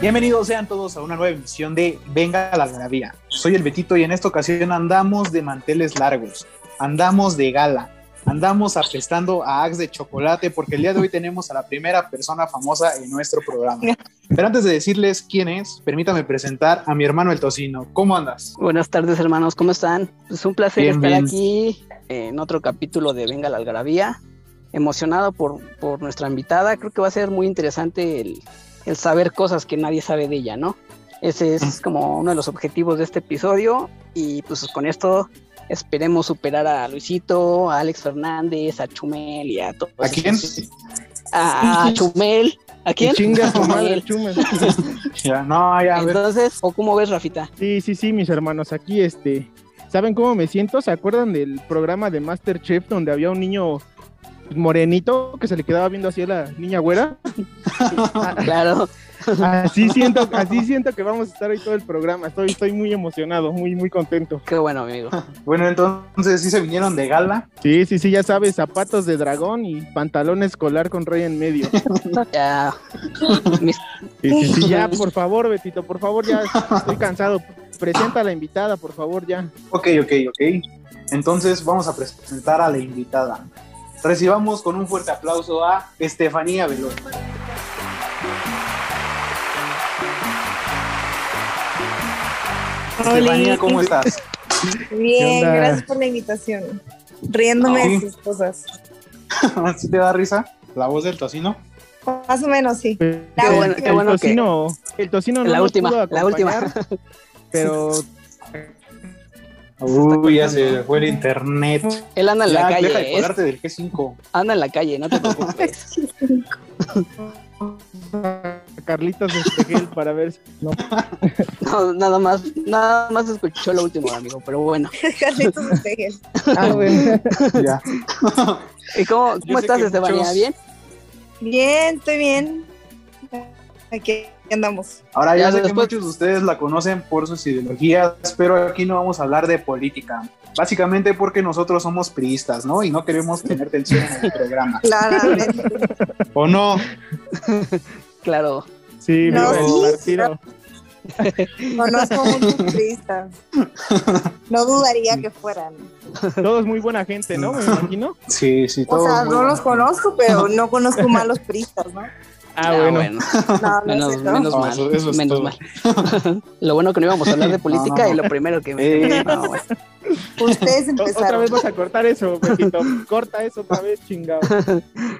Bienvenidos sean todos a una nueva emisión de Venga la Algarabía. Soy el Betito y en esta ocasión andamos de manteles largos, andamos de gala, andamos apestando a Axe de chocolate porque el día de hoy tenemos a la primera persona famosa en nuestro programa. Pero antes de decirles quién es, permítame presentar a mi hermano el Tocino. ¿Cómo andas? Buenas tardes hermanos, ¿cómo están? Es un placer Bien, estar bien. aquí en otro capítulo de Venga la Algarabía. Emocionado por, por nuestra invitada, creo que va a ser muy interesante el, el saber cosas que nadie sabe de ella, ¿no? Ese es como uno de los objetivos de este episodio y pues con esto esperemos superar a Luisito, a Alex Fernández, a Chumel y a todos. ¿A quién? esos- A, Chumel. ¿A quién? Chinga su A madre, Chumel. Chumen. Ya, no, ya. Entonces, ¿o cómo ves, Rafita? Sí, sí, sí, mis hermanos, aquí este. ¿Saben cómo me siento? ¿Se acuerdan del programa de Masterchef donde había un niño morenito que se le quedaba viendo así a la niña güera? Claro. Así siento, así siento que vamos a estar hoy todo el programa. Estoy, estoy muy emocionado, muy, muy contento. Qué bueno, amigo. Bueno, entonces sí se vinieron de gala. Sí, sí, sí, ya sabes, zapatos de dragón y pantalón escolar con rey en medio. Ya. Sí, sí, sí, ya, por favor, Betito, por favor, ya estoy cansado. Presenta a la invitada, por favor, ya. Ok, ok, ok. Entonces vamos a presentar a la invitada. Recibamos con un fuerte aplauso a Estefanía Veloz. Estefanía, ¿cómo estás? ¿Qué Bien, gracias por la invitación. Riéndome de sus cosas. ¿Sí te da risa la voz del tocino? Más o menos, sí. Qué bueno, qué bueno el que- tocino, el tocino no La última, la última. Pero Uy, ya se fue el internet. Él anda en Ya, la deja de calle, ¿eh? colgarte del G5. anda en la calle, no te preocupes. Carlitos Estegel para ver si no. No, nada más, nada más escuchó lo último, amigo, pero bueno. Carlitos Estegel. Ah, bueno. Ya. ¿Y cómo, cómo estás, que Estefanía? muchos- ¿Bien? Bien, estoy bien. Aquí andamos. Ahora ya, Ya sé que muchos de ustedes la conocen por sus ideologías, pero aquí no vamos a hablar de política. Básicamente porque nosotros somos priistas, ¿no? Y no queremos tener tensión en el programa. Claramente. ¿O no? Claro. Sí, No, sí, el partido. Conozco muchos turistas. No dudaría que fueran. Todos muy buena gente, ¿no? Me imagino. Sí, sí, O todo. sea, no los conozco, pero no conozco malos turistas, ¿no? Ah, bueno. No, no Menos, menos No, mal. eso- eso es menos todo. mal. lo bueno que no íbamos a hablar de política No, no, no. y lo primero que Eh. no, bueno. Ustedes O- Otra empezaron. vez vas a cortar eso, Betito. Corta eso otra vez, chingado.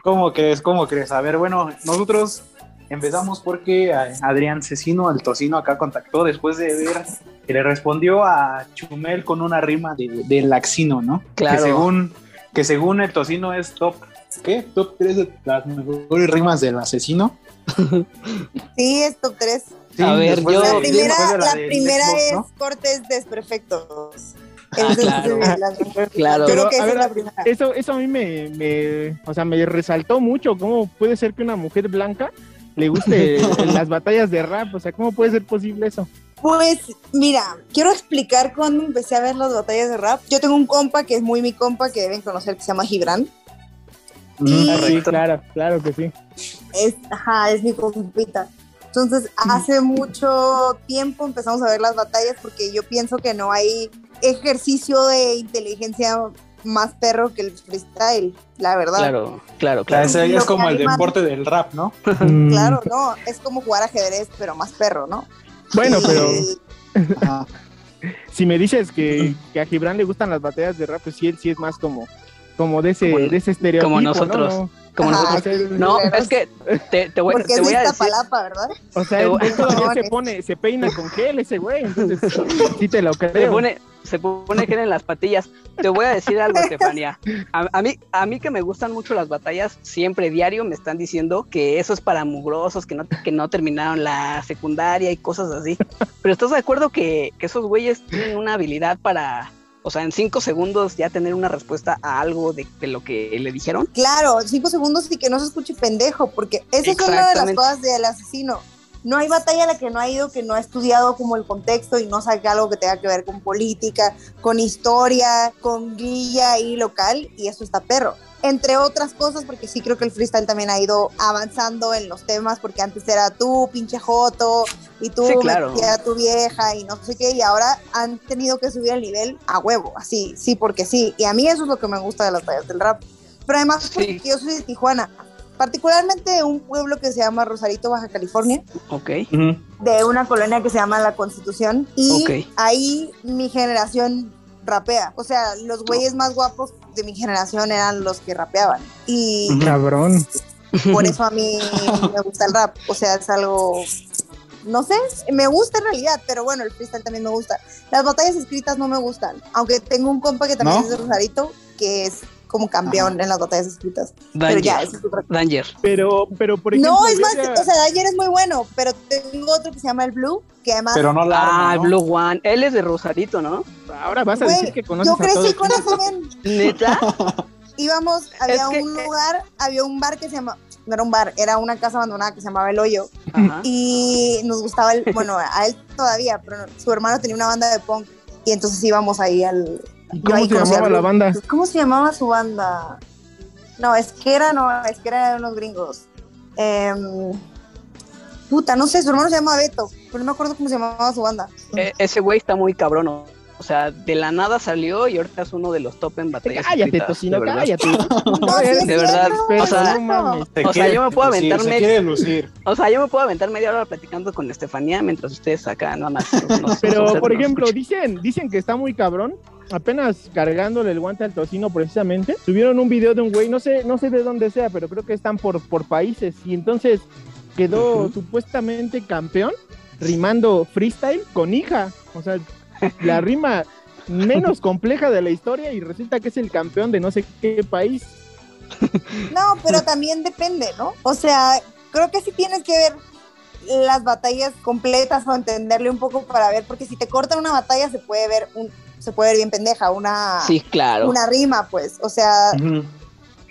¿Cómo crees? ¿Cómo crees? A ver, bueno, nosotros empezamos porque eh, Adrián Cecino, el tocino, acá contactó después de ver que le respondió a Chumel con una rima de, de laxino, ¿no? Claro. Que según, que según el tocino es top, ¿qué? Top 3 de las mejores rimas del asesino. Sí, es top 3. Sí, A ver, yo- La primera, la primera Xbox, es ¿no? cortes desperfectos. Ah, es claro. Claro. Pero, a ver, la. Eso, eso a mí me, me, o sea, me resaltó mucho. ¿Cómo puede ser que una mujer blanca le guste las batallas de rap? O sea, ¿cómo puede ser posible eso? Pues mira, quiero explicar cuando empecé a ver las batallas de rap. Yo tengo un compa que es muy mi compa que deben conocer que se llama Gibran. Y- Ah, sí, claro, claro que sí. Es, ajá, es mi compita. Entonces, hace mucho tiempo empezamos a ver las batallas porque yo pienso que no hay ejercicio de inteligencia más perro que el freestyle, la verdad. Claro, claro, claro. ese es como el deporte del rap, ¿no? Claro, no, es como jugar ajedrez, pero más perro, ¿no? Bueno, Y- pero Ajá. si me dices que, que a Gibran le gustan las batallas de rap, pues sí, él sí es más como, como de ese, Como- de ese estereotipo. como ¿no? nosotros. No, Como Ajá. nosotros. No, es que te, te voy, Porque te es voy a decir. Iztapalapa, ¿verdad? O sea, todavía se No, pone, se peina con gel ese güey, entonces sí te lo Se creo. pone, se pone gel en las patillas. Te voy a decir algo, Estefanía. A, a mí, a mí que me gustan mucho las batallas, siempre diario me están diciendo que eso es para mugrosos, que no, que no terminaron la secundaria y cosas así. Pero ¿estás de acuerdo que, que esos güeyes tienen una habilidad para, o sea, en cinco segundos ya tener una respuesta a algo de, de lo que le dijeron? Claro, cinco segundos y que no se escuche pendejo, porque esa es una de las cosas del asesino. no hay batalla a la que no ha ido que no ha estudiado como el contexto y no saque algo que tenga que ver con política, con historia, con guilla ahí local y eso está perro. Entre otras cosas, porque sí creo que el freestyle también ha ido avanzando en los temas, porque antes era tú, pinche joto, y tú Sí, claro. metías a tu vieja y no sé qué, y ahora han tenido que subir el nivel a huevo, así, sí, porque sí. Y a mí eso es lo que me gusta de las batallas del rap. Pero además, Sí. porque yo soy de Tijuana, particularmente de un pueblo que se llama Rosarito, Baja California Ok. De una colonia que se llama La Constitución y Ok. ahí mi generación rapea. O sea, los güeyes más guapos de mi generación eran los que rapeaban. Y. Cabrón. por eso a mí me gusta el rap. O sea, es algo... No sé, me gusta en realidad, pero bueno, el freestyle también me gusta. Las batallas escritas no me gustan, aunque tengo un compa que también ¿No? es de Rosarito, que es como campeón en las batallas escritas. Pero ya, Danger. eso es otra cosa. Danger. Pero, pero por ejemplo. No, es más, o sea, Dyer es muy bueno, pero tengo otro que se llama el Blue, que además Pero no la Ah, arma, ¿no? Blue One. Él es de Rosarito, ¿no? ahora vas a Güey, decir que conoces yo a todos. crecí con ese men. ¿Neta? Íbamos, había Es que- un lugar, había un bar que se llama, no era un bar, era una casa abandonada que se llamaba El Hoyo. Ajá. Y nos gustaba el, bueno, a él todavía, pero su hermano tenía una banda de punk. Y entonces íbamos ahí al. ¿Y yo ¿Cómo se llamaba la Blue. banda? ¿Cómo se llamaba su banda? No, es que era, no, es que era de unos gringos. Em, puta, no sé, su hermano se llama Beto, pero no me acuerdo cómo se llamaba su banda. E- ese güey está muy cabrón. O sea, de la nada salió y ahorita es uno de los top en batallas. Cállate, tocino, de verdad. cállate. No, sí, es de verdad, o sea, O yo me puedo quiere lucir. O sea, yo me puedo aventar media hora platicando con Estefanía mientras ustedes acá nada más. Pero, por ejemplo, dicen, dicen que está muy cabrón. Apenas cargándole el guante al tocino precisamente. Subieron un video de un güey, no sé, no sé de dónde sea, pero creo que están por, por países. Y entonces quedó supuestamente campeón rimando freestyle con hija. O sea, la rima menos compleja de la historia y resulta que es el campeón de no sé qué país. No, pero también depende, ¿no? O sea, creo que sí tienes que ver las batallas completas o entenderle un poco para ver, porque si te cortan una batalla se puede ver un, se puede ver bien pendeja, una, Sí, claro. una rima, pues. O sea,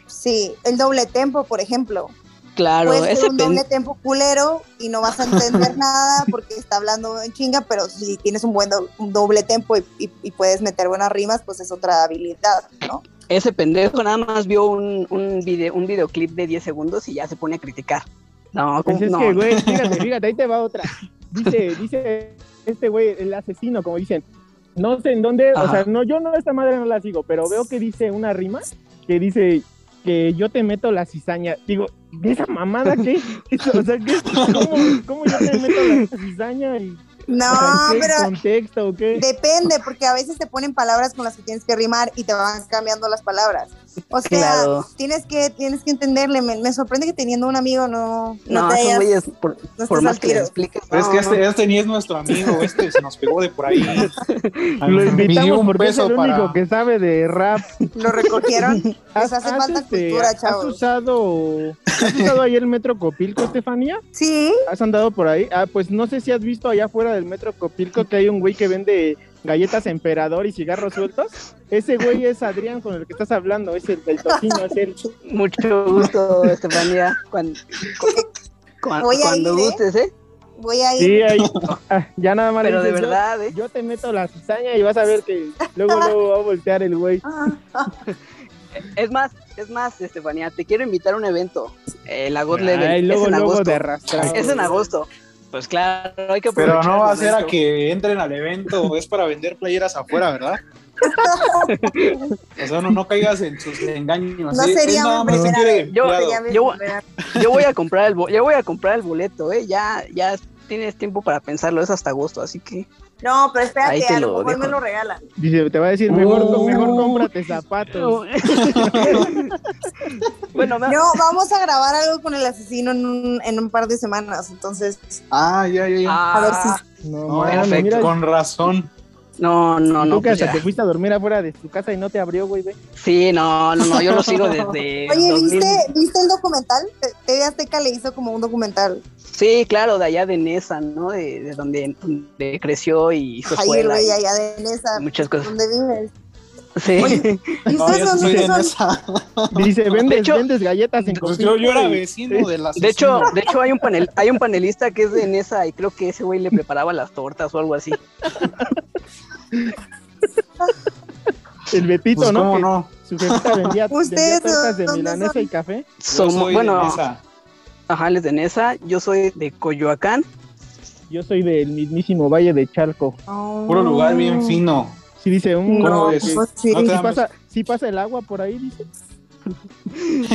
sí, el doble tempo, por ejemplo. Claro, Puede ese ser un pen- doble tempo culero y no vas a entender nada porque está hablando en chinga, pero si tienes un buen do- un doble tempo y, y- y puedes meter buenas rimas, pues es otra habilidad, ¿no? ese pendejo nada más vio un, un, video, un videoclip de 10 segundos y ya se pone a criticar. No, Pues no. que, güey, fíjate, fíjate, ahí te va otra. Dice, dice este güey, el asesino, como dicen. No sé en dónde, o sea, no, yo no, esta madre no la sigo, pero veo que dice una rima que dice que yo te meto la cizaña. Digo, ¿de esa mamada qué? O sea, ¿qué? ¿Cómo, cómo yo te meto la cizaña? Y, No, o sea, ¿en qué pero contexto o qué? Depende, porque a veces te ponen palabras con las que tienes que rimar y te van cambiando las palabras. O sea, Claro. tienes que tienes que entenderle. Me, me sorprende que teniendo un amigo no, no, No, te hayas- güeyes, por, no por más que tiro. expliques. Pero es no, que no. este, este ni es nuestro amigo, este se nos pegó de por ahí. Lo invitamos un porque es el único para- que sabe de rap. Lo recogieron. Les ¿Has, hace has, falta este, cultura, ¿Has chavos. usado, ¿Has usado ahí el Metro Copilco, Estefanía? Sí, ¿Has andado por ahí? Ah, pues no sé si has visto allá afuera del Metro Copilco que hay un güey que vende galletas emperador y cigarros sueltos. Ese güey es Adrián con el que estás hablando, es el del tocino, es él. Mucho gusto, Estefanía. Cuando, cuando, Voy a cuando ir, ¿eh? gustes, ¿eh? voy a ir. Sí, ahí. Ah, ya nada más. le Pero de yo- verdad, ¿eh? Yo te meto la cizaña y vas a ver que luego, luego va a voltear el güey. Es más, es más, Estefanía, te quiero invitar a un evento. Eh, la God Ay, Level. luego, es en luego agosto. de arrastrar. Es en agosto. Pues claro, hay que Pero no va a ser a que entren al evento, es para vender playeras afuera, ¿verdad? O sea, no, no caigas en sus engaños. No ¿sí? sería nada mi primera vez. Yo- voy a comprar el yo voy a comprar el boleto, ¿eh? Ya, ya tienes tiempo para pensarlo, es hasta agosto, así que No, pero Ahí espérate, te a lo lo mejor dejo. me lo regalan. Dice, te va a decir, mejor, Oh. mejor cómprate zapatos. bueno, me- No, vamos a grabar algo con el asesino en un, en un par de semanas, entonces Ah, ya, ya, ya. a ver ah, No, mira, con razón. No, no, tú no. que pues te fuiste a dormir afuera de tu casa y no te abrió, güey, ve. Sí, no, no, no, yo lo sigo desde Oye, 2000. ¿viste, ¿viste el documental? Te- TV Azteca le hizo como un documental. Sí, claro, de allá de Nesa, ¿no? De, de donde, donde creció y hizo Ahí el escuela güey allá de Nesa, muchas cosas. donde vives. Sí. ¿Y No, yo dónde soy de. Dice, vendes, hecho- vendes galletas en Pues yo, yo era vecino de la De hecho, de hecho hay un panel, hay un panelista que es de Nesa y creo que ese güey le preparaba las tortas o algo así. El Betito, pues, ¿no? ¿cómo Que no? Su jefita vendía, vendía Ustedes, tortas de ¿dónde milanesa son? y café. Somos, soy de bueno, esa. ajá, él es de Nesa, yo soy de Coyoacán. Yo soy del mismísimo Valle de Charco. Puro lugar bien fino. Sí dice un ¿Cómo No, ves? que- pues sí. No pasa, sí pasa el agua por ahí, dice.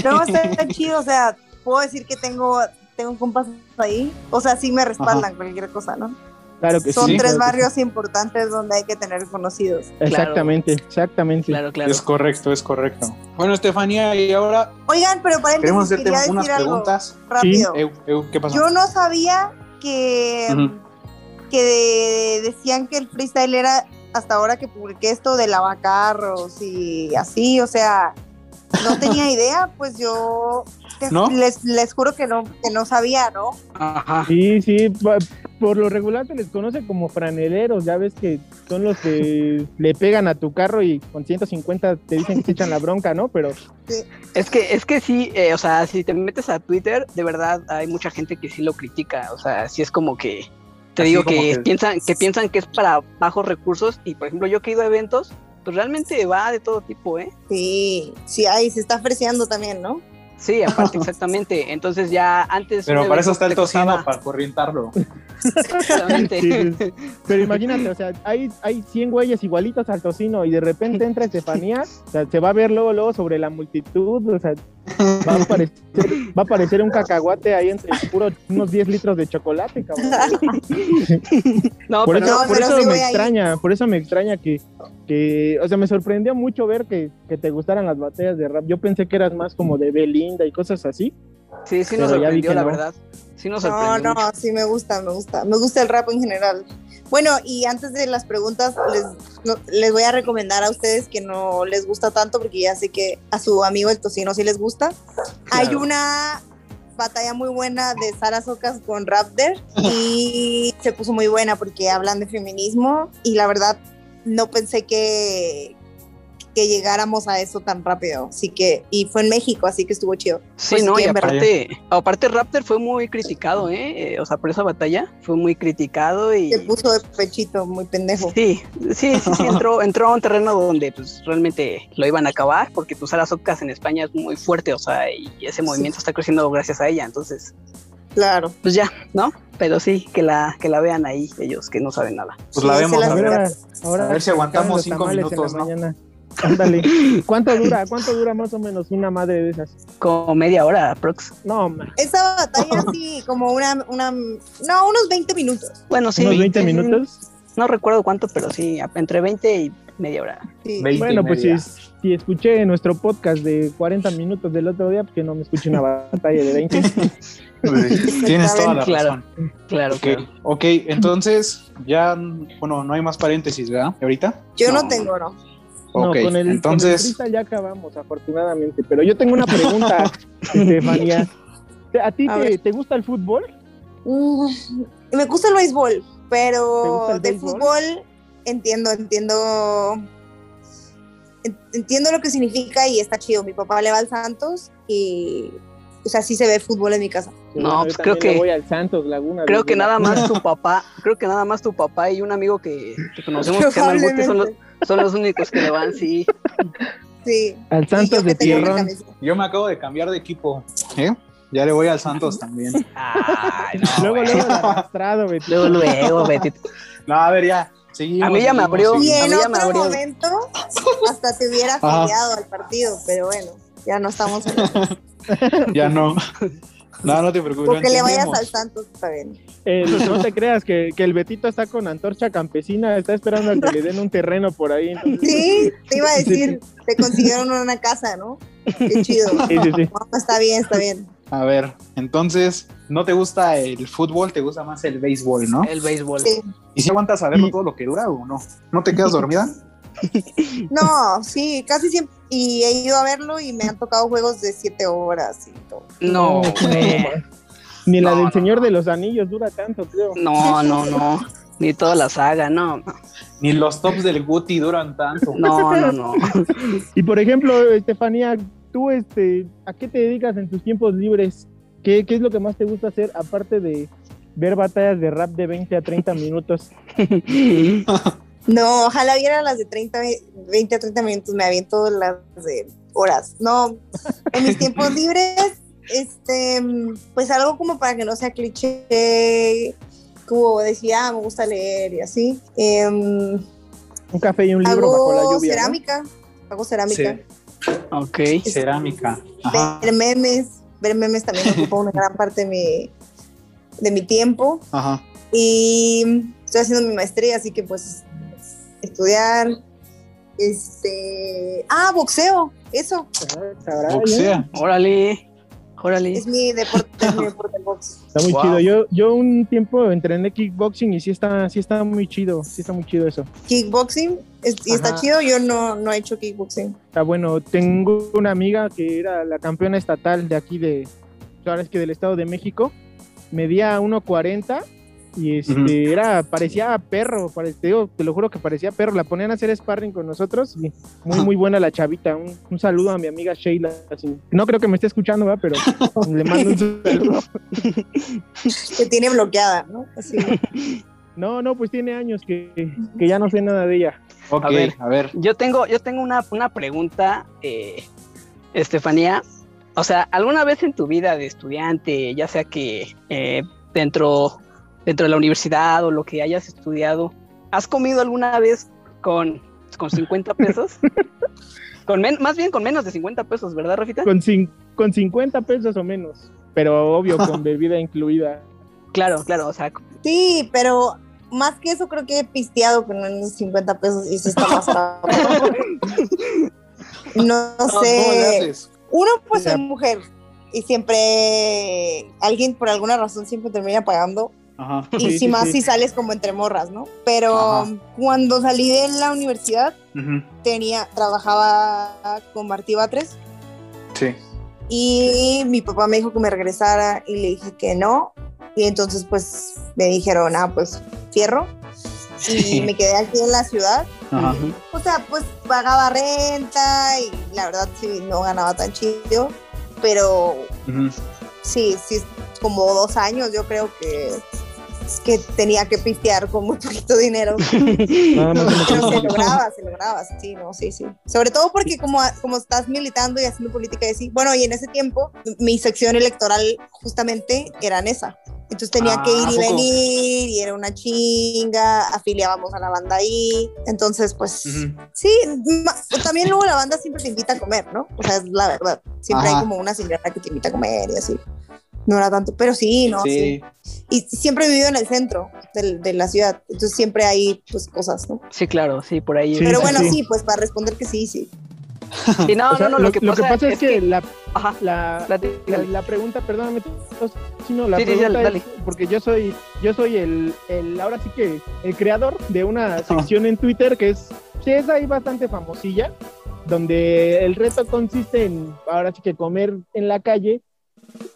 No, está chido, o sea, puedo decir que tengo, tengo compas ahí. O sea, sí me respaldan cualquier cosa, ¿no? Claro que Son sí. tres claro que barrios importantes donde hay que tener conocidos. sí. Exactamente, exactamente. Claro, claro. Es correcto, es correcto. Bueno, Estefanía, y ahora Oigan, pero queremos paréntesis, hacerte unas decir algo preguntas. rápido. Eu, ¿Qué pasó? Yo no sabía que, Ujú. que de- decían que el freestyle era hasta ahora que publiqué esto de lavacarros y así, o sea, no tenía idea, pues yo ¿No? les, les juro que no, que no sabía, ¿no? Ajá. Sí, sí, por lo regular se les conoce como franeleros, ya ves que son los que le pegan a tu carro y con 150 te dicen que te echan la bronca, ¿no? Pero Es que, es que sí, eh, o sea, si te metes a Twitter, de verdad hay mucha gente que sí lo critica. O sea, sí es como que te Así digo que, que- piensan, que piensan que es para bajos recursos. Y por ejemplo, yo que he ido a eventos, pues realmente va de todo tipo, ¿eh? Sí, sí, ahí se está ofreciendo también, ¿no? Sí, aparte, exactamente. Entonces ya antes. Pero para eso está el tocino, para corrientarlo. Exactamente. Sí, sí. Pero imagínate, o sea, hay, hay 100 güeyes igualitos al tocino y de repente entra Estefanía, o sea, se va a ver luego, luego sobre la multitud, o sea, va a aparecer, va a aparecer un cacahuate ahí entre puro, unos 10 litros de chocolate, cabrón. No, Por pero eso, no, por pero eso sí me ahí. extraña, por eso me extraña que, que, o sea, me sorprendió mucho ver que, que te gustaran las batallas de rap. Yo pensé que eras más como de Belinda y cosas así. sí, sí nos sorprendió, la no. verdad. Sí nos No, sorprendió. no, mucho. sí me gusta, me gusta. Me gusta el rap en general. Bueno, y antes de las preguntas, les, no- les voy a recomendar a ustedes que no les gusta tanto, porque ya sé que a su amigo el tocino sí les gusta. Hay una batalla muy buena de Sara Socas con Raptor y se puso muy buena porque hablan de feminismo y la verdad no pensé que, que llegáramos a eso tan rápido. Así que, y fue en México, así que estuvo chido. Sí, Pues, no, y aparte, aparte Raptor fue muy criticado, ¿eh? Eh, O sea, por esa batalla fue muy criticado y... Se puso de pechito, muy pendejo. Sí, sí, sí, sí, entró, entró a un terreno donde pues realmente lo iban a acabar, porque pues Sara Socas en España es muy fuerte, o sea, y ese movimiento está creciendo gracias a ella, entonces, Claro. pues ya, ¿no? Pero sí, que la, que la vean ahí, ellos que no saben nada. Pues la Sí, vemos, a las ver. Ahora, ahora A ver si aguantamos cinco minutos, ¿no? mañana. Ándale. ¿Cuánto dura? ¿Cuánto dura más o menos una madre de esas? Como media hora, prox. No, ma. Esa batalla sí, como una, una, no, unos 20 minutos. Bueno, sí. unos 20 sí, minutos. No recuerdo cuánto, pero sí, entre 20 y media hora. Sí. 20 y Bueno, pues si, si escuché nuestro podcast de 40 minutos del otro día, pues que no me escuche una batalla de 20. Tienes toda la Claro. razón. Claro, Ok, claro. ok, entonces ya, bueno, no hay más paréntesis, ¿verdad? ¿Ahorita? Yo no, No. tengo, no. No, Ok, con el, entonces, con el freestyle ya acabamos, afortunadamente. Pero yo tengo una pregunta, Estefanía. ¿A ti A te, te gusta el fútbol? Mm, me gusta el béisbol, ¿Te pero el de béisbol? fútbol entiendo, entiendo, en- entiendo lo que significa y está chido. Mi papá le va al Santos y, o sea, sí se ve fútbol en mi casa. No, pues creo que- voy al Santos Laguna. Creo que nada más tu papá, creo que nada más tu papá y un amigo que, que conocemos que son los. Son los únicos que le van, sí. Sí. Al Santos de Tierrón. camisa. yo me acabo de cambiar de equipo. ¿eh? Ya le voy al Santos también. Ay, no, Luego, güey. luego arrastrado, Betty. luego, luego, Betty. No, a ver, ya. Seguimos, A mí ya me abrió. Y en mí ya me otro abrió. momento hasta te hubiera afiliado al partido, pero bueno, ya no estamos en Ya no. No, no te preocupes. Porque le vayas al Santos, está bien. Eh, no te creas que, que el Betito está con antorcha campesina, está esperando a que le den un terreno por ahí. entonces- Sí, te iba a decir, te consiguieron una casa, ¿no? Qué chido. Sí, sí, sí. No, está bien, está bien. A ver, entonces, ¿no te gusta el fútbol? ¿Te gusta más el béisbol, no? El béisbol. Sí. ¿Y si aguantas a verlo todo lo que dura o no? ¿No te quedas dormida? No, sí, casi siempre. Y he ido a verlo y me han tocado juegos de siete horas y todo. No, güey. Ni la No, del no, Señor no. de los Anillos dura tanto, creo. No, no, no. Ni toda la saga, no. no. Ni los tops del Guti duran tanto. No, no, no. Y por ejemplo, Estefanía, tú, este, ¿a qué te dedicas en tus tiempos libres? ¿Qué, qué es lo que más te gusta hacer aparte de ver batallas de rap de 20 a 30 minutos? No, ojalá viera las de 30, 20 a 30 minutos, me aviento las de horas. No, en mis tiempos libres, este, pues algo como para que no sea cliché, como decía, ah, me gusta leer y así. Em, Un café y un libro hago bajo la lluvia. ¿no? cerámica, hago cerámica. Ok. Cerámica. Ajá. Ver memes, ver memes también ocupa una gran parte de mi, de mi tiempo. Ajá. Y estoy haciendo mi maestría, así que pues estudiar. Este. Ah, boxeo, eso. Boxea. Órale. Órale. Es mi deporte, es mi deporte el box. Está muy Wow. chido. Yo, yo un tiempo entrené kickboxing y sí está, sí está muy chido. Sí está muy chido eso. Kickboxing, es- y está chido. Yo no, no he hecho kickboxing. Está bueno. Tengo una amiga que era la campeona estatal de aquí de, ahora es que del Estado de México. Medía 1.40 y este era, parecía perro, pare- te, digo, te lo juro que parecía perro. La ponían a hacer sparring con nosotros y muy, muy buena la chavita. Un, un saludo a mi amiga Sheila. así. No creo que me esté escuchando, ¿verdad? pero le mando un saludo. Que tiene bloqueada, ¿no? Así. No, no, pues tiene años que, que ya no sé nada de ella. Ok, A ver. a ver. Yo tengo, yo tengo una, una pregunta, eh, Estefanía. O sea, ¿alguna vez en tu vida de estudiante, ya sea que eh, dentro, dentro de la universidad o lo que hayas estudiado, ¿has comido alguna vez con, con 50 pesos? con men- más bien con menos de 50 pesos, ¿verdad, Rafita? Con, cin- con 50 pesos o menos, pero obvio con bebida incluida. Claro, claro, o sea, Sí, pero más que eso, creo que he pisteado con unos 50 pesos y sí está más caro. No ¿Cómo le sé. haces? Uno, pues soy mujer y siempre alguien, por alguna razón, siempre termina pagando. Ajá. Y Sí, si más sí. si sales como entre morras, ¿no? Pero Ajá. cuando salí de la universidad, tenía, trabajaba con Martí Batres Sí. y mi papá me dijo que me regresara y le dije que no. Y entonces pues me dijeron, ah, pues fierro. Y me quedé aquí en la ciudad. Ajá. O sea, pues pagaba renta y la verdad sí, no ganaba tan chido. Pero Ujú. sí, sí, como dos años yo creo que, que tenía que pistear con muy poquito dinero. Nada más en Pero se lograba, se lograba, sí, no, sí, sí. Sobre todo porque como, como estás militando y haciendo política y así, bueno, y en ese tiempo mi sección electoral justamente era en esa. Entonces tenía Ah, que ir ¿a y venir y era una chinga, afiliábamos a la banda ahí. Entonces, pues Ujú. sí, ma- también luego la banda siempre te invita a comer, ¿no? O sea, es la verdad. Siempre Ajá. hay como una señora que te invita a comer y así. No era tanto, pero sí, no, sí. Sí. Y siempre he vivido en el centro del- de la ciudad, entonces siempre hay pues cosas, ¿no? Sí, claro, sí, por ahí. Sí, Pero sí, bueno, sí. sí, pues para responder que sí, sí. Sí, no, O sea, no, no, lo, que pasa, es, que, la, Ajá, la, la, la pregunta, perdóname, sino la Sí, sí, pregunta dale, es- porque yo soy, yo soy el, el, ahora sí que el creador de una sección en Twitter que es, sí es ahí bastante famosilla, donde el reto consiste en, ahora sí que comer en la calle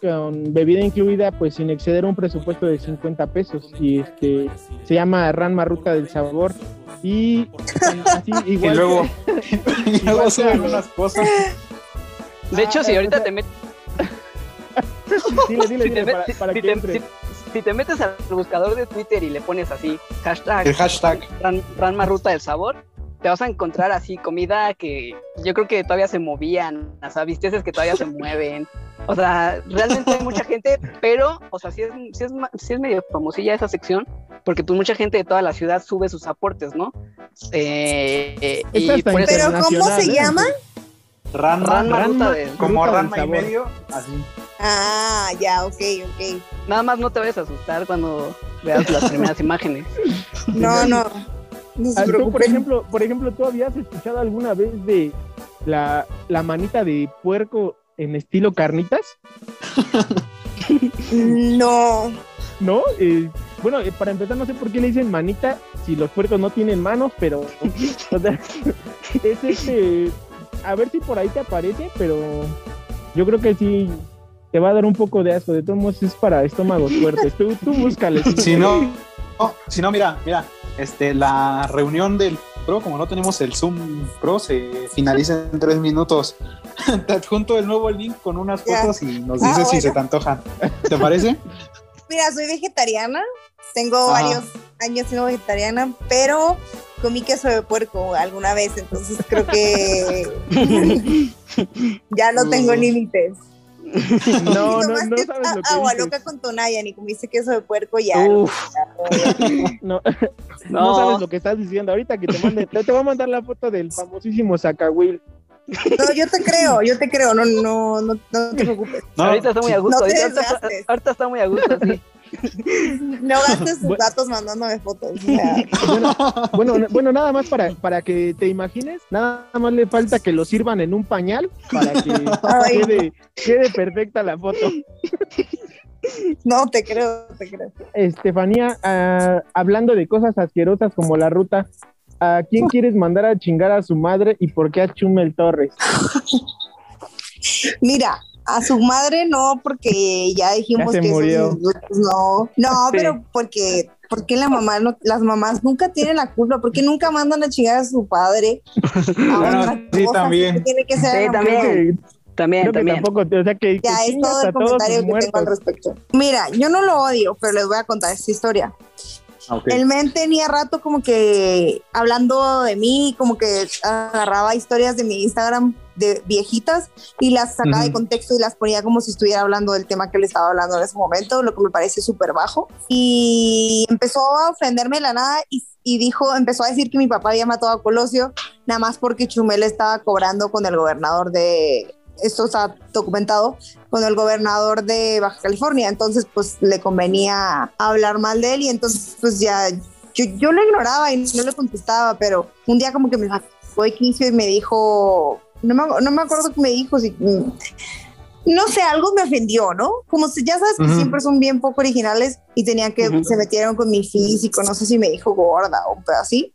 con bebida incluida, pues sin exceder un presupuesto de 50 pesos y este se llama Ranma Ruta del Sabor y así Y luego, que- y luego igual suben que- unas cosas. De hecho, Ah, si ahorita o sea, te metes dile, dile, si te, dile, met- para, si- para si que te- entre. si- si te metes al buscador de Twitter y le pones así, hashtag El hashtag. Ran- Ranma Ruta del Sabor, te vas a encontrar así comida que yo creo que todavía se movían, o sea, visteces que todavía se mueven. O sea, realmente hay mucha gente, pero, o sea, sí es, sí es, sí es medio famosilla esa sección, porque pues mucha gente de toda la ciudad sube sus aportes, ¿no? Eh, eh, y por eso, Pero ¿cómo se ¿eh? llama? Ruta Ranma. del como Ranma y medio, así. Ah, ya, ok, ok. Nada más no te vayas a asustar cuando veas las primeras imágenes. No, no. No se tú, por ejemplo, por ejemplo, ¿tú habías escuchado alguna vez de la, la manita de puerco en estilo carnitas? No. ¿No? Eh, bueno, eh, para empezar, no sé por qué le dicen manita si los puercos no tienen manos, pero o sea, es este. A ver si por ahí te aparece, pero yo creo que sí te va a dar un poco de asco. De todos modos, es para estómagos fuertes. Tú, tú búscale. Si no, si no, mira, mira, este, la reunión del Pro, como no tenemos el Zoom Pro, se finaliza en tres minutos. Te adjunto el nuevo link con unas fotos y nos Ah, dices si se te antojan. ¿Te parece? Mira, soy vegetariana, tengo Ajá. varios años siendo vegetariana, pero comí queso de puerco alguna vez, entonces creo que ya no tengo Mm. límites. No, no, tomaste no sabes lo que agua dices. loca con tonalla ni comiste queso de puerco ya. Uf, No, no, no sabes lo que estás diciendo. Ahorita que te mande, te, te voy a mandar la foto del famosísimo Zacahuil. No, yo te creo, yo te creo, no, no, no, no te preocupes. No, ahorita está muy a gusto. No ahorita, está, ahorita está muy a gusto, sí. No gastes tus datos mandándome fotos. Bueno, bueno, nada más para, para que te imagines, nada más le falta que lo sirvan en un pañal para que Ay. quede, quede perfecta la foto. no te creo, te creo. Estefanía, ah, hablando de cosas asquerosas como la ruta, ¿a quién quieres mandar a chingar a su madre y por qué a Chumel Torres? Mira, a su madre no, porque ya dijimos Ya se que murió. no. No, Sí. pero porque, porque la mamá no- las mamás nunca tienen la culpa, porque nunca mandan a chingar a su padre. A Bueno, otra sí, cosa, también. Tiene que ser Sí, también. Creo que tampoco, o sea, que, que Ya es todo el comentario que tengo al respecto. Mira, yo no lo odio, pero les voy a contar esta historia. Ok. El men tenía rato como que hablando de mí, como que agarraba historias de mi Instagram de viejitas y las sacaba de Ujú. contexto y las ponía como si estuviera hablando del tema que le estaba hablando en ese momento, lo que me parece súper bajo. Y empezó a ofenderme de la nada y, y dijo, empezó a decir que mi papá había matado a Colosio, nada más porque Chumel estaba cobrando con el gobernador de, esto está documentado, con el gobernador de Baja California, entonces pues le convenía hablar mal de él y entonces pues ya yo, yo lo ignoraba y no le contestaba, pero un día como que me sacó de quicio y me dijo, no me, no me acuerdo qué me dijo, si, mm, no sé, algo me ofendió, ¿no? Como si ya sabes que Ujú. siempre son bien poco originales y tenían que, Ujú. se metieron con mi físico, no sé si me dijo gorda o así.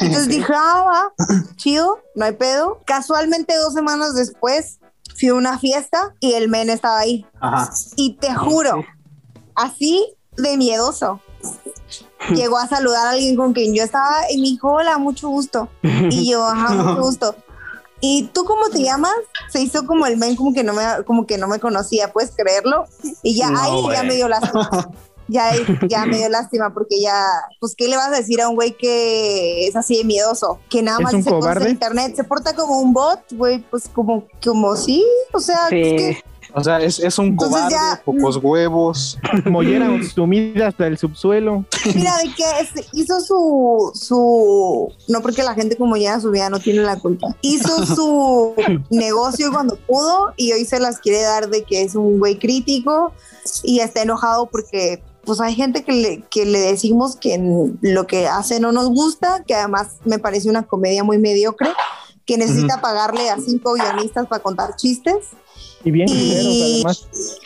Entonces dije, ah, va, chido, no hay pedo. Casualmente dos semanas después fui a una fiesta y el men estaba ahí. Ajá. Y te juro, así de miedoso. Llegó a saludar a alguien con quien yo estaba y me dijo, hola, mucho gusto. Y yo, ajá, mucho gusto. ¿Y tú cómo te llamas? Se hizo como el men, como que no me, como que no me conocía, ¿puedes creerlo? Y ya No, ahí ya me dio lástima. Ya, ya me dio lástima porque ya, pues, ¿qué le vas a decir a un güey que es así de miedoso? Que nada ¿Es más dice cosas en internet, se porta como un bot, güey, pues como, como sí, o sea, Sí. es que O sea, es, es un Entonces cobarde, ya- pocos huevos. Mollera sumida hasta el subsuelo. Mira, de que es- hizo su, su, no porque la gente como ya su vida no tiene la culpa, hizo su negocio cuando pudo y hoy se las quiere dar de que es un güey crítico y está enojado porque pues hay gente que le, que le decimos que lo que hace no nos gusta, que además me parece una comedia muy mediocre, que necesita pagarle a cinco guionistas para contar chistes. Y bien Y- culeros, además.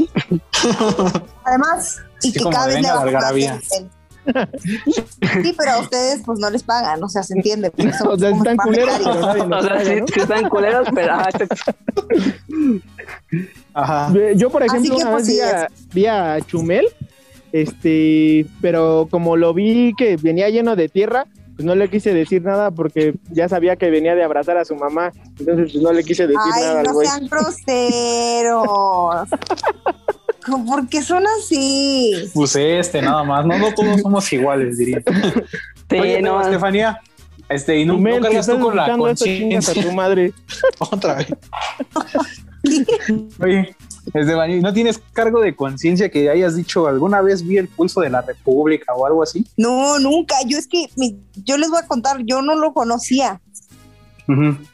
Además, y que cada vez le Sí, pero a ustedes pues no les pagan, o sea, se entiende. O sea, están culeros, pero O sea, paga, sí, ¿no? sí están culeros, pero. Ajá. Yo, por ejemplo, que, una pues, vez vi sí, a, vi a Chumel, este, pero como lo vi que venía lleno de tierra, pues no le quise decir nada porque ya sabía que venía de abrazar a su mamá, entonces pues, no le quise decir nada Ay, al no güey. sean groseros. ¿Cómo- ¿Por qué son así? Puse este nada más. No, no todos somos iguales, diría. Sí, Oye, pero, no, Estefanía, este, y no, Chumel, no tú con la chingas a conciencia. tu madre. Otra vez. Oye, Estefanía, ¿no tienes cargo de conciencia que hayas dicho alguna vez vi el pulso de la República o algo así? No, nunca. Yo es que mi- yo les voy a contar, yo no lo conocía.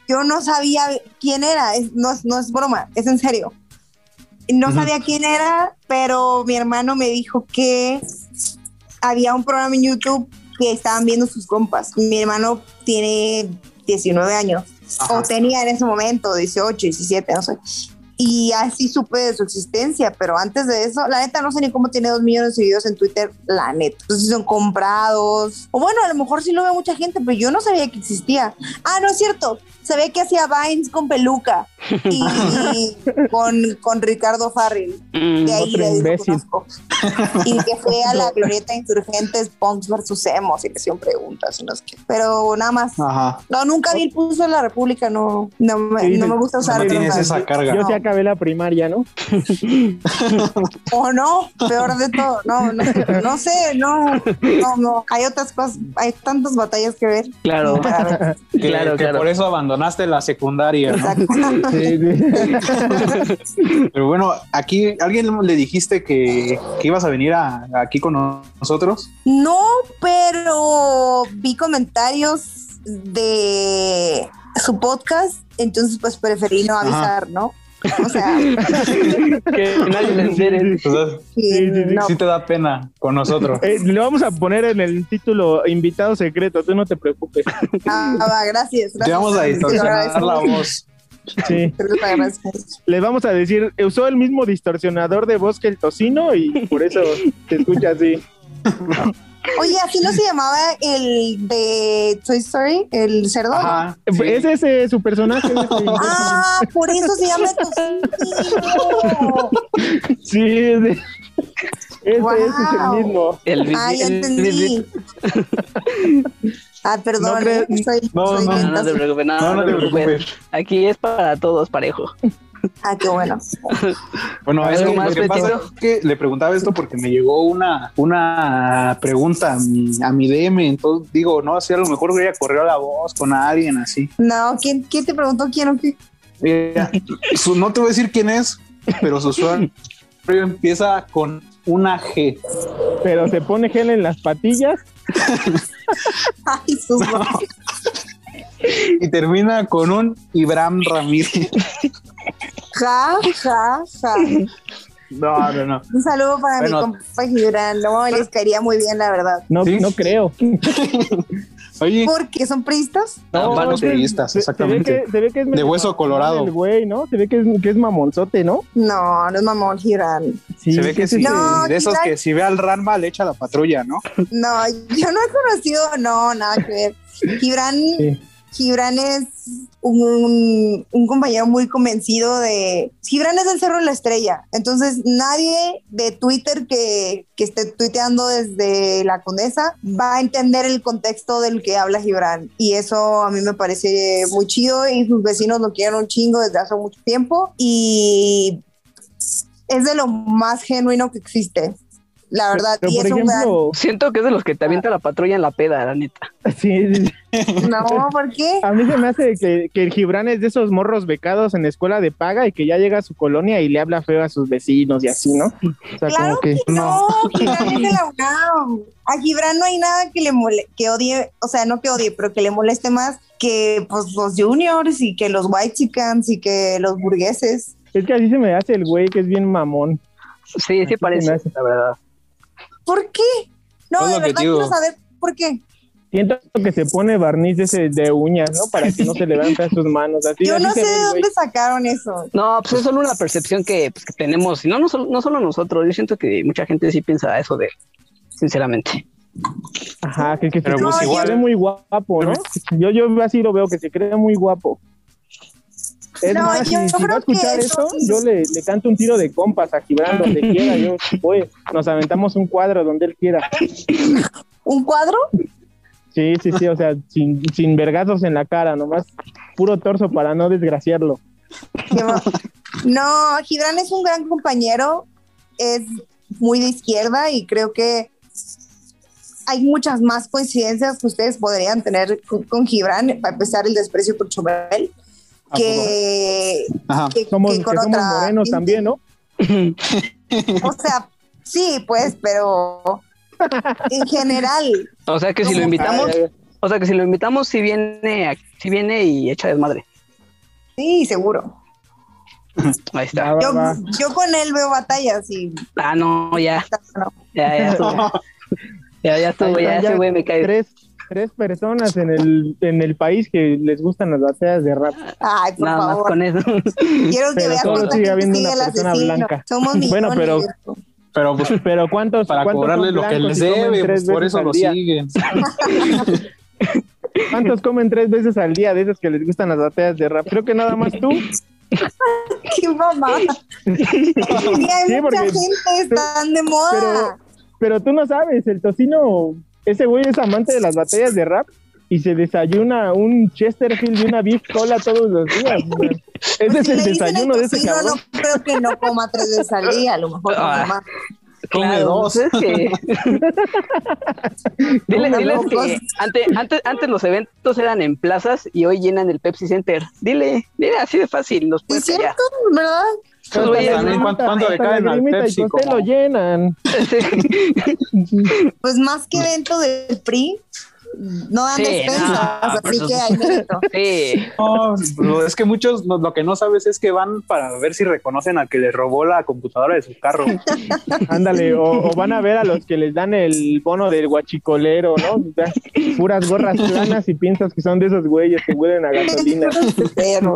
Yo no sabía quién era. Es- no, es- no es broma, es en serio. No sabía quién era, pero mi hermano me dijo que había un programa en YouTube que estaban viendo sus compas. Mi hermano tiene 19 años. Ajá. o tenía en ese momento 18, 17, no sé. Y así supe de su existencia, pero antes de eso, la neta no sé ni cómo tiene dos millones de seguidores en Twitter, la neta. Entonces son comprados. O bueno, a lo mejor sí lo ve mucha gente, pero yo no sabía que existía. Ah, no es cierto. Se ve que hacía Vines con peluca y, con, con Ricardo Farrell. Mm, De ahí Otro conozco. Y que fue a la glorieta Insurgentes Punks versus Emos y le hicieron preguntas. y no sé qué. Pero nada más. Ajá. No, nunca vi el pulso de la República, no, no, me, Sí, no me gusta usar No tienes esa carga. Yo sí acabé la primaria, ¿no? O no, peor de todo. No, no, no sé, no, no, no. Hay otras cosas, hay tantas batallas que ver. Claro. Que, claro, que claro. por eso abandonaste la secundaria, ¿no? Exacto. Sí, sí. Pero bueno, aquí, ¿alguien le dijiste que, que ibas a venir a, aquí con nosotros? No, pero vi comentarios de su podcast, entonces pues preferí no avisar, ¿no? O sea, que nadie le entere. O sea, Sí, sí, sí. no. sí te da pena con nosotros. Eh, le vamos a poner en el título invitado secreto, tú no te preocupes. Ah, va, gracias, Te gracias. vamos a Te lo distorsionar la voz. Sí. te lo. Les vamos a decir, usó el mismo distorsionador de voz que el tocino y por eso se escucha así. Oye, así no se llamaba el de Toy Story, el cerdo. ¿no? Ajá. sí. Es ese su personaje. ese. Ah, por eso se llama Tocino. Sí, ese, ese, Wow. ese es el mismo. El, Ah, ya el- entendí. Ah, perdón, No eh, soy, no, soy no, No, no te preocupes, no, No, no no te preocupes. Aquí es para todos parejo. Ah, qué bueno. Bueno, ¿Algo es lo que pasa es que le preguntaba esto porque me llegó una, una pregunta a mi, a mi DM. Entonces digo, no, si a lo mejor ella corrió la voz con alguien así. No, ¿quién, quién te preguntó quién o qué? Su- no te voy a decir quién es, pero su usuario empieza con una G. Pero se pone gel en las patillas. Ay, sus y termina con un Ibram Ramírez. Ja, ja, ja. No, no, no. Un saludo para Bueno. mi compa Gibran. No, les caería muy bien, la verdad. No, Sí. no creo. Oye, ¿Porque son pristas? No, No, manos se- priistas, exactamente. Se ve que, se ve que es De hueso colorado. El güey, ¿no? Se ve que es, que es mamonzote, ¿no? No, no es mamón Gibran. Sí, se ve que sí, No, de esos que si ve al Ranma le echa la patrulla, ¿no? No, yo no he conocido, no, nada que ver. Gibran, Sí. Gibran es un, compañero muy convencido de... Gibran es del Cerro de la Estrella, entonces nadie de Twitter que, que esté tuiteando desde la Condesa va a entender el contexto del que habla Gibran y eso a mí me parece muy chido y sus vecinos lo quieren un chingo desde hace mucho tiempo y es de lo más genuino que existe, la verdad. Pero y por es un gran- Siento que es de los que te avienta la patrulla en la peda, la neta. sí, sí, sí. No, ¿por qué? a mí se me hace que, que el Gibran es de esos morros becados en escuela de paga y que ya llega a su colonia y le habla feo a sus vecinos y así, ¿no? O sea, Claro como que... No, Gibran es de la UNAM. A Gibran no hay nada que le mole que odie, o sea, no que odie, pero que le moleste más que pues los juniors y que los white chickens y que los burgueses. Es que así se me hace el güey que es bien mamón. Sí, sí Así se parece, la verdad. ¿Por qué? No, de verdad quiero saber por qué. Siento que se pone barniz de, ese, de uñas, ¿no? Para que no se le vean feas sus manos. Así, Yo así no sé de dónde sacaron eso. No, pues es solo una percepción que, pues, que tenemos, y no, no, solo, no solo nosotros, yo siento que mucha gente sí piensa eso de, sinceramente. Ajá, que, que Pero se, pues se igual- cree muy guapo, ¿no? Yo, yo así lo veo, que se cree muy guapo. Es No, más, yo si, si va creo a escuchar que eso, eso- yo le, le canto un tiro de compas a Gibran donde quiera. Yo, pues, nos aventamos un cuadro donde él quiera. ¿Un cuadro? Sí, sí, sí, o sea, sin, sin vergazos en la cara, nomás puro torso para no desgraciarlo. No, Gibran es un gran compañero, es muy de izquierda y creo que hay muchas más coincidencias que ustedes podrían tener con, con Gibran, para empezar el desprecio por Chumel, ¿A que, Ajá. que, Somos, que que con somos otra morenos gente. también, ¿no? O sea, sí, pues, pero en general, O sea que si lo invitamos, o sea que si lo invitamos, si viene, si viene y echa desmadre. sí, seguro. Ahí está. va, Yo, va. yo con él veo batallas y Ah, no, ya, no. ya, ya. Ya, ya estuvo, ya están ese güey me cae. Tres, tres personas en el, en el país que les gustan las batallas de rap. Ay, por Nada más favor. con eso. Quiero que solo cuánta sigue gente sigue una persona blanca. Somos Bueno, millones. pero- Pero pues Pero ¿cuántos, para cuántos cobrarle lo que les debe, pues, por eso lo día? siguen. ¿Cuántos comen tres veces al día de esos que les gustan las batallas de rap? Creo que nada más tú. ¡Qué mamá! Sí, hay Sí, mucha gente, están de moda. Pero, pero tú no sabes, el tocino, ese güey es amante de las batallas de rap y se desayuna un Chesterfield y una beef cola todos los días. Ese es Si el desayuno el de ese cabrón. No creo que no coma tres veces al día, a lo mejor Ah. más. Come Claro, dos. pues es que- diles dos. que antes, antes, antes los eventos eran en plazas y hoy llenan el Pepsi Center. Dile, dile así de fácil, nos ¿Es cierto? ¿Verdad? Esos güeyes, También. ¿cuánto- cuánto le caen al y Como- lo llenan. Pues más que evento del PRI, no dan Sí, despensas, no, así que hay mérito. Sí, No, es que muchos lo, lo que no sabes es que van para ver si reconocen al que les robó la computadora de su carro. Ándale, o, o van a ver a los que les dan el bono del guachicolero, ¿no? O sea, Puras gorras planas y piensas que son de esos güeyes que huelen a gasolina. Pero,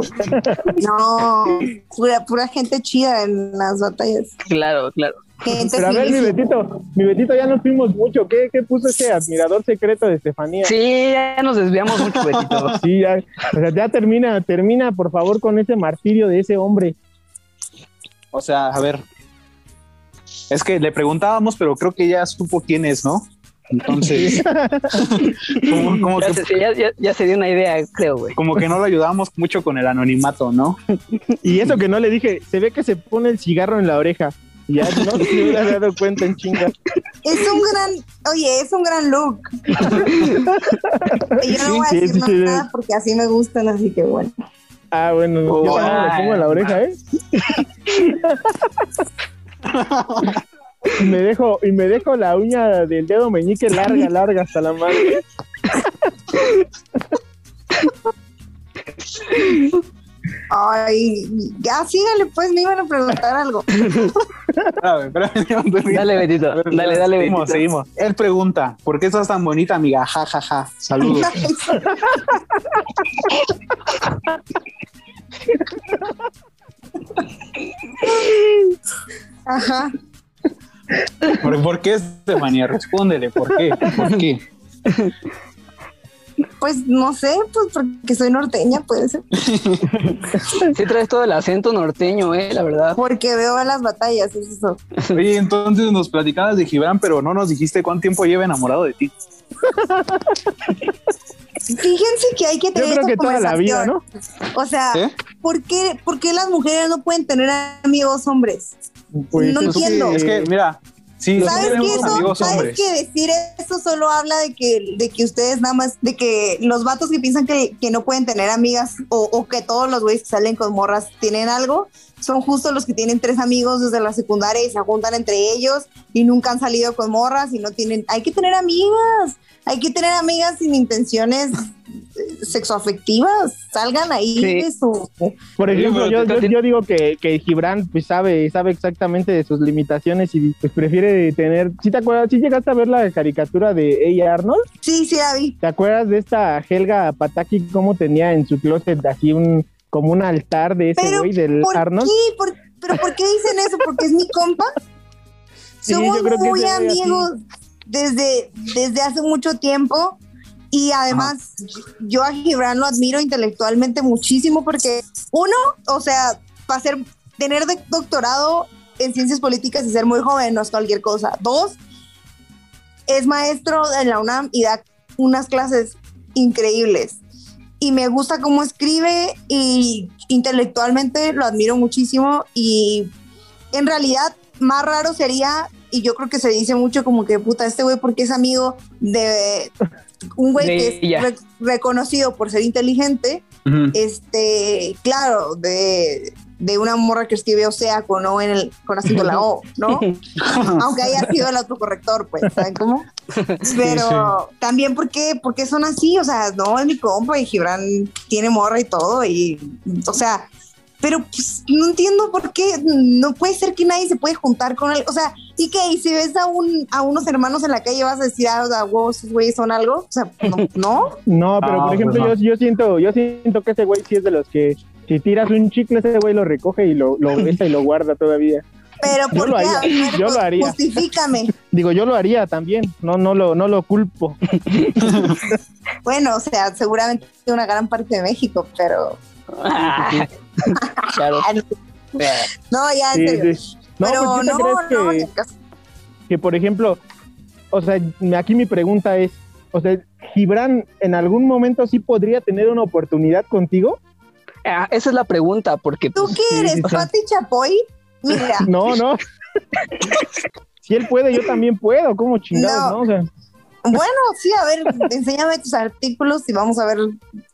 no, pura, pura gente chida en las batallas. claro, claro. Pero a ver, mi. Betito, mi Betito, ya nos fuimos mucho. ¿Qué, qué puso ese admirador secreto de Estefanía? Sí, ya nos desviamos mucho, Betito. Sí, ya, o sea, ya termina, termina, por favor, con ese martirio de ese hombre. O sea, a ver. Es que le preguntábamos, pero creo que ya supo quién es, ¿no? Entonces, como, como Ya que, se, sí, ya- ya- ya se dio una idea, creo, güey. como que no lo ayudamos mucho con el anonimato, ¿no? Y eso que no le dije, se ve que se pone el cigarro en la oreja. Ya no se hubiera dado cuenta en chinga. Es un gran, oye, es un gran look. Y yo no voy a Sí, decir sí, sí, nada porque así me gustan, así que bueno. Ah, bueno, yo Oh, le pongo en la oreja, ¿eh? y me dejo, y me dejo la uña del dedo meñique larga, larga hasta la madre. Ay, ya sígale, pues me iban a preguntar algo. Espérame, espérame, Dale, Betito. Dale, dale, Seguimos, Betito. seguimos. Él pregunta, ¿por qué estás tan bonita, amiga? Ja, ja, ja. Saludos. Ajá. ¿Por, por qué, Estefanía? Respóndele, ¿por qué? ¿Por qué? Pues no sé, pues porque soy norteña, puede ser. Sí traes todo el acento norteño, eh, la verdad. Porque veo las batallas, es eso. Oye, entonces nos platicabas de Gibran, pero no nos dijiste cuánto tiempo lleva enamorado de ti. Fíjense que hay que Yo tener creo esta que toda la vida, ¿no? O sea, ¿Eh? ¿por qué, por qué las mujeres no pueden tener amigos hombres? Pues No entiendo. que- Es que, mira, sí, ¿Sabes qué eso? ¿Sabes que decir eso solo habla de que, de que ustedes nada más, de que los vatos que piensan que, que no pueden tener amigas o, o que todos los güeyes que salen con morras tienen algo, son justo los que tienen tres amigos desde la secundaria y se juntan entre ellos y nunca han salido con morras y no tienen, hay que tener amigas, hay que tener amigas sin intenciones eh, sexoafectivas, salgan ahí Sí. de su... Por ejemplo, yo, yo, yo digo que, que Gibran pues sabe, sabe exactamente de sus limitaciones y pues prefiere tener. ¿Sí te acuerdas? ¿Sí llegaste a ver la caricatura de ella Arnold? Sí, sí, David. ¿Te acuerdas de esta Helga Pataki cómo tenía en su closet así un como un altar de ese güey del ¿Por Arnold? qué? ¿Por- ¿Pero por qué dicen eso? ¿Porque es mi compa? Sí, Somos muy amigos desde, desde hace mucho tiempo y además yo a Gibran lo admiro intelectualmente muchísimo porque uno, o sea, para ser, tener doctorado en ciencias políticas y ser muy joven no es cualquier cosa. Dos, es maestro en la UNAM y da unas clases increíbles. Y me gusta cómo escribe y intelectualmente lo admiro muchísimo y en realidad más raro sería, y yo creo que se dice mucho como que puta, este güey porque es amigo de un güey que ella. es re- reconocido por ser inteligente, este, claro, de, de una morra que escribe con O en el, con acento en la O, ¿no? Aunque haya sido el autocorrector, pues, ¿saben cómo? Pero también porque, porque son así, o sea, no, es mi compa y Gibran tiene morra y todo, y, o sea, pero pues, no entiendo por qué, no puede ser que nadie se puede juntar con él, o sea, ¿y qué? ¿Y si ves a, un, a unos hermanos en la calle vas a decir, ah, o sea, wow, esos güeyes son algo? O sea, no, ¿no? No, pero Ah, por ejemplo, pues no. yo, yo siento, yo siento que ese güey sí es de los que si tiras un chicle, ese güey lo recoge y lo, lo besa y lo guarda todavía. Pero Yo ¿por lo qué? haría, yo lo pues, haría. Justifícame. Digo, yo lo haría también, no, no lo, no lo culpo. Bueno, o sea, seguramente una gran parte de México, pero claro. no, ya en Sí, serio. sí. No, pero pues, ¿sí te no, crees que, no, caso. que, por ejemplo, o sea, aquí mi pregunta es, o sea, Gibran en algún momento sí podría tener una oportunidad contigo? Ah, esa es la pregunta, porque ¿Tú pues, qué eres, sí, sí. Pati Chapoy? Mira, No, no. si él puede, yo también puedo, ¿cómo chingados, No. no? O sea, bueno, sí, a ver, enséñame tus artículos y vamos a ver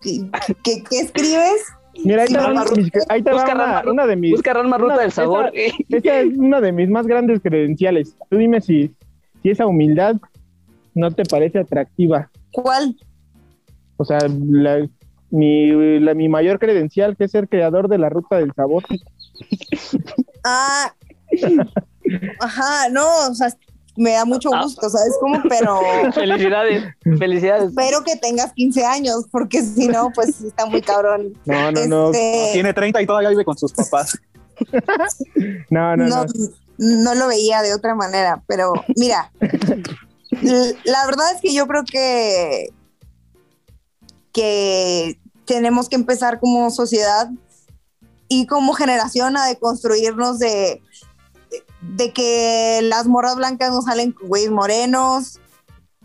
qué, qué- qué escribes. mira, ahí Sí, te va, una, una de mis, busca Ranma Ruta Una- del Sabor. esa es una de mis más grandes credenciales. Tú dime si, si esa humildad no te parece atractiva. ¿Cuál? O sea, la, mi, la- mi mayor credencial que es ser creador de la ruta del sabor. Ah, ajá, no, o sea, me da mucho Ah. gusto, ¿sabes cómo? Pero Felicidades, felicidades. espero que tengas 15 años, porque si no, pues está muy cabrón. No, no, no, Este, Tiene 30 y todavía vive con sus papás. no, no, no, no. no lo veía de otra manera, pero mira, la verdad es que yo creo que, que tenemos que empezar como sociedad y como generación a deconstruirnos de, de que las morras blancas no salen con güeyes morenos,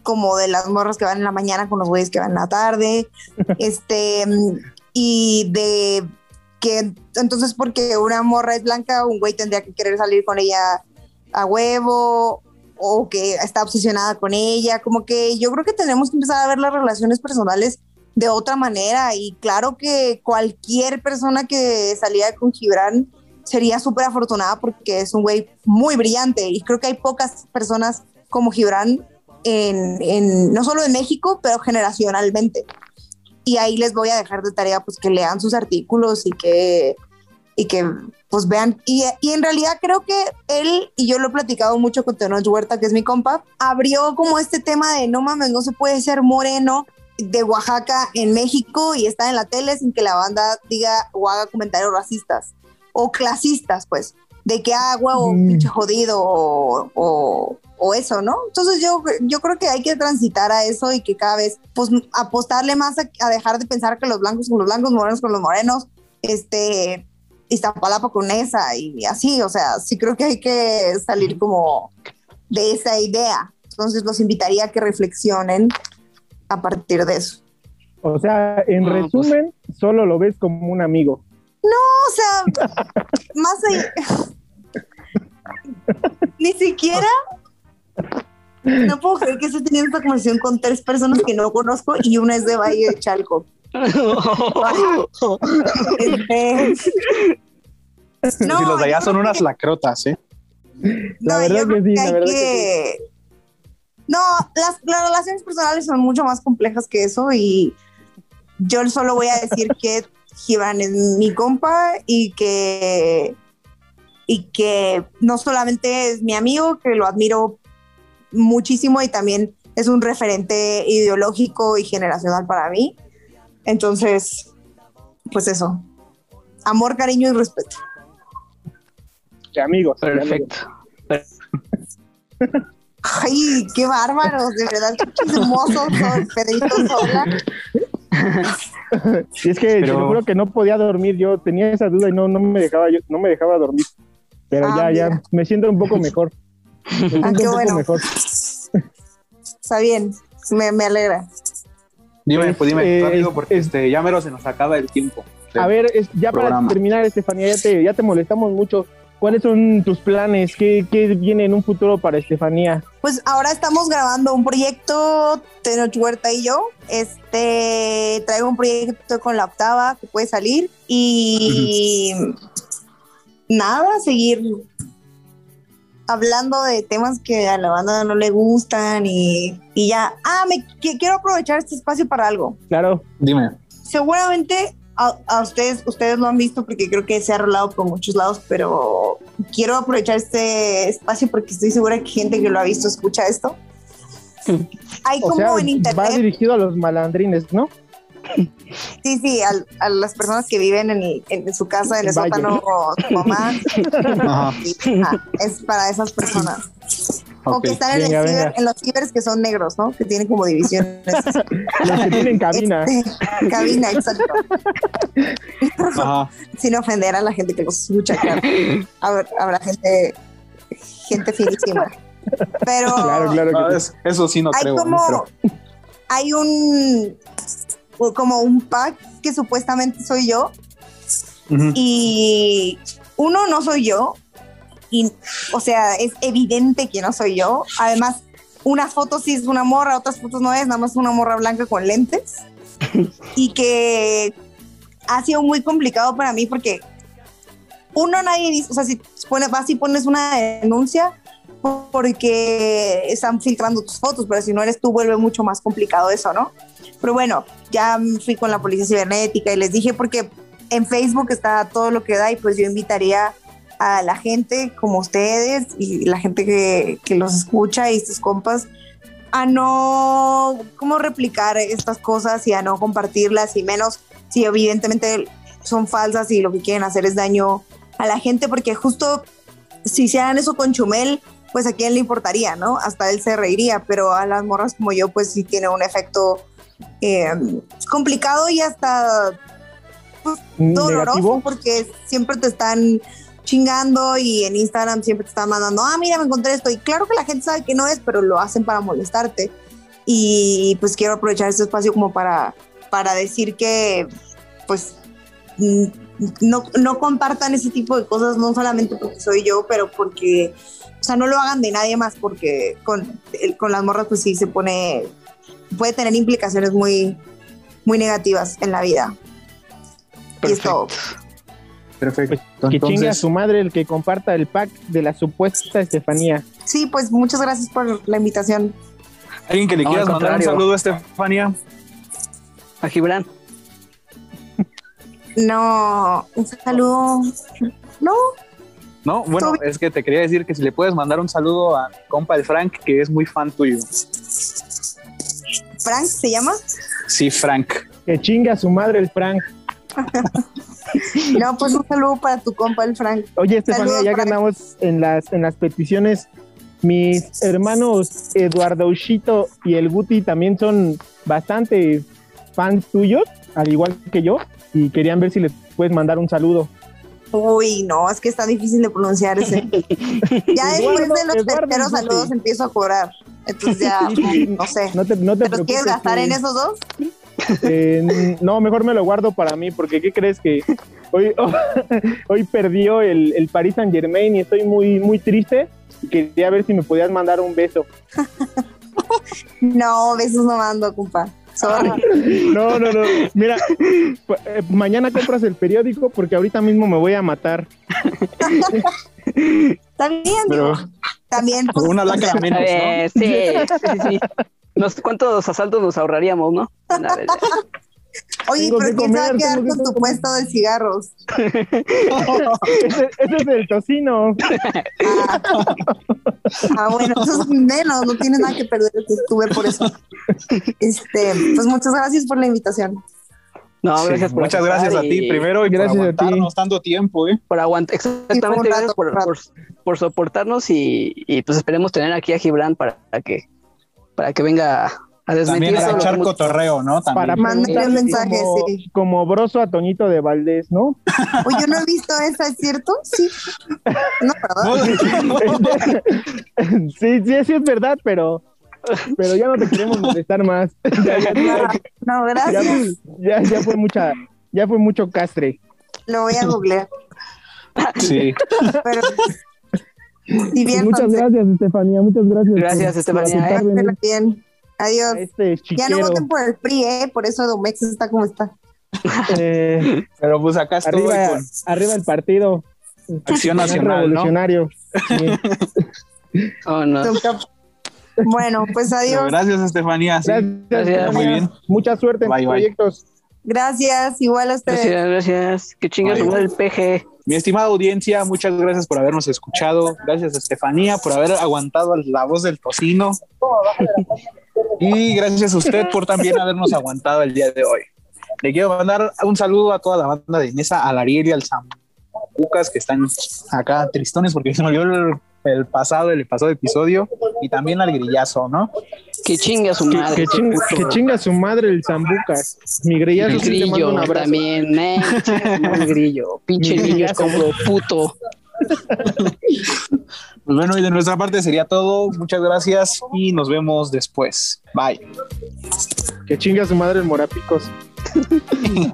como de las morras que van en la mañana con los güeyes que van en la tarde, este, y de que entonces porque una morra es blanca, un güey tendría que querer salir con ella a huevo o que está obsesionada con ella, como que yo creo que tenemos que empezar a ver las relaciones personales de otra manera y claro que cualquier persona que saliera con Gibran sería súper afortunada porque es un güey muy brillante y creo que hay pocas personas como Gibran en, en- no solo en México, pero generacionalmente. Y ahí les voy a dejar de tarea pues que lean sus artículos y que, y que pues vean. Y, y en realidad creo que él, y yo lo he platicado mucho con Tenoch Huerta, que es mi compa, abrió como este tema de no mames, no se puede ser moreno de Oaxaca en México y estar en la tele sin que la banda diga o haga comentarios racistas o clasistas, pues, de que agua o Mm. pinche jodido o, o- o eso, ¿no? Entonces yo, yo creo que hay que transitar a eso y que cada vez, pues, apostarle más a, a dejar de pensar que los blancos con los blancos, morenos con los morenos, este, Iztapalapa con esa y así, o sea, sí creo que hay que salir como de esa idea. Entonces los invitaría a que reflexionen a partir de eso. O sea, en No, pues- resumen, solo lo ves como un amigo. O sea, más allá. Ni siquiera. No puedo creer que esté teniendo esta conversación con tres personas que no conozco y una es de Valle de Chalco. Este, No, si los de allá son unas lacrotas, ¿eh? La no, verdad yo que sí, la verdad que que- No, las, las relaciones personales son mucho más complejas que eso y yo solo voy a decir que Gibran es mi compa y que y que no solamente es mi amigo, que lo admiro muchísimo y también es un referente ideológico y generacional para mí. Entonces, pues eso. Amor, cariño y respeto. De amigos. de amigos. Ay, qué bárbaros, de verdad, qué chismosos son, Pedrito Sola. Y es que Pero- juro que no podía dormir. Yo tenía esa duda y no, no me dejaba, yo, no me dejaba dormir. Pero Ah, ya, ya, me siento un poco mejor. Me siento Ah, qué un poco bueno. mejor. Está bien, me, me alegra. Dime, Pues, dime, eh, rápido, porque es- este, ya mero se nos acaba el tiempo. A ver, es- ya para terminar, Estefanía, ya te, ya te molestamos mucho. ¿Cuáles son tus planes? ¿Qué, qué viene en un futuro para Estefanía? Pues ahora estamos grabando un proyecto, Tenoch Huerta y yo. Este, traigo un proyecto con la octava que puede salir y nada, seguir hablando de temas que a la banda no le gustan y, y ya. Ah, me que- quiero aprovechar este espacio para algo. Claro, Dime. seguramente a, a ustedes, ustedes lo han visto porque creo que se ha rolado por muchos lados, pero quiero aprovechar este espacio porque estoy segura que gente que lo ha visto escucha esto. Hay o como sea, en va internet, dirigido a los malandrines, ¿no? Sí, sí, al- a, las personas que viven en, en su casa, en el sótano, o su mamá, ah, es para esas personas. O Ok. que están en, el ciber- en los cibers que son negros, ¿no? Que tienen como divisiones. Los que tienen cabina. Este, cabina, exacto. Ajá. Sin ofender a la gente que los escucha, claro. Habrá, habrá gente, gente finísima. Pero Claro, claro No, que sí. es- eso sí no hay creo. como, hay un, como un pack que supuestamente soy yo y uno no soy yo y o sea es evidente que no soy yo. Además unas fotos sí es una morra otras fotos no es nada más una morra blanca con lentes. Y que ha sido muy complicado para mí porque uno nadie dice o sea si pone, vas y pones una denuncia porque están filtrando tus fotos pero si no eres tú vuelve mucho más complicado eso no pero bueno ya fui con la policía cibernética y les dije porque en Facebook está todo lo que da y pues yo invitaría a la gente como ustedes y la gente que, que los escucha y sus compas a no cómo replicar estas cosas y a no compartirlas y menos si evidentemente son falsas y lo que quieren hacer es daño a la gente porque justo si se hagan eso con Chumel pues a quién le importaría, ¿no? Hasta él se reiría, pero a las morras como yo pues sí tiene un efecto eh, complicado y hasta doloroso Negativo. porque siempre te están chingando y en Instagram siempre te están mandando, ah, mira, me encontré esto. Y claro que la gente sabe que no es, pero lo hacen para molestarte. Y pues quiero aprovechar este espacio como para, para decir que, pues, mm, no, no compartan ese tipo de cosas, no solamente porque soy yo, pero porque, o sea, no lo hagan de nadie más, porque con, con las morras, pues sí se pone, puede tener implicaciones muy, muy negativas en la vida. Y es todo. Perfecto. Que chinga a Entonces, su madre el que comparta el pack de la supuesta Estefanía. Sí, pues muchas gracias por la invitación. ¿alguien que le No, quieras mandar un saludo a Estefania? A Gibran. No, un saludo. No, No, bueno, es que te quería decir que si le puedes mandar un saludo a mi compa el Frank, que es muy fan tuyo. Frank se llama. Sí, Frank. Que chinga a su madre el Frank. No, pues un saludo para tu compa, el Frank. Oye, Estefanía, ya Frank. andamos en las, en las peticiones, mis hermanos Eduardo Ushito y el Guti también son bastante fans tuyos, al igual que yo, y querían ver si les puedes mandar un saludo. Uy, no, es que está difícil de pronunciar ese. Ya después de los terceros saludos empiezo a cobrar. Entonces ya, no sé. No te, no te ¿Te los quieres gastar en esos dos? Eh, no, mejor me lo guardo para mí, porque ¿qué crees que hoy, hoy perdió el, el Paris Saint Germain y estoy muy, muy triste? Y quería ver si me podías mandar un beso. No, besos no mando, compa. No, no, no. Mira, eh, mañana compras el periódico porque ahorita mismo me voy a matar. Está bien, Pero digo. También. pues, una o sea, laca menos, ¿no? Eh, sí, sí, sí, sí. Nos- ¿Cuántos asaltos nos ahorraríamos, no? Oye, Tengo pero ¿quién se va a quedar con tu puesto de cigarros? Ese, ese es el tocino. Ah, Ah, bueno, eso es menos, no tienes nada que perder, que estuve por eso. Este, pues muchas gracias por la invitación. No, Sí, gracias por Muchas gracias a ti y primero y Gracias a por ti. aguantarnos tanto tiempo, ¿eh? Por aguantar, Sí, exactamente, gracias por, por, por soportarnos y, y, pues esperemos tener aquí a Gibran para que, para que venga a desmentir También que echar cotorreo, ¿no? También. Para Mándale un mensaje, como, sí. como broso a Toñito de Valdés, ¿no? Oye, yo no he visto esa, ¿es cierto? Sí. No, ¿verdad? sí, sí, sí es verdad, pero, pero ya no te queremos molestar más. ya, ya- ya- No, gracias. ya- ya fue mucha, ya fue mucho castre. Lo voy a googlear. Sí. Pero Muchas gracias, Estefanía, muchas gracias. Gracias, Estefanía, ¿eh? bien. Adiós. este Ya no voten por el PRI, ¿eh? Por eso Domex está como está. Eh, Pero pues acá estoy arriba, con arriba el partido. Acción Nacional, ¿no? revolucionario. Sí. Oh, no. Bueno, pues Pero adiós. Gracias, Estefanía. sí. Gracias, Gracias. Muy bien. Mucha suerte en tus bye. proyectos. Gracias, igual a ustedes. Gracias, gracias. Que chingas el PG. Mi estimada audiencia, muchas gracias por habernos escuchado. Gracias a Estefanía por haber aguantado la voz del tocino. Y gracias a usted por también habernos aguantado el día de hoy. Le quiero mandar un saludo a toda la banda de mesa, al Ariel y al Zambucas que están acá tristones porque se me olvidó el, el pasado, el pasado episodio, y también al grillazo, ¿no? Que chinga su madre. que chinga, que chinga su madre el Zambucas. Mi grillazo El sí le mando grillo un abrazo. también, eh, el grillo, pinche Mi grillo es como puto. Pues bueno, y de nuestra parte sería todo. Muchas gracias y nos vemos después. Bye. Que chinga su madre el Morapicos.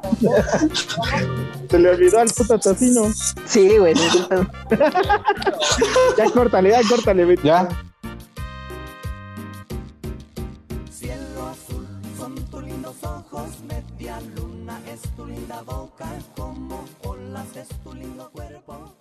Se le olvidó al puto tocino. Sí, güey, sí, sí, Ya córtale, ya córtale, vete. Ya. Es tu linda boca, como olas es tu lindo cuerpo.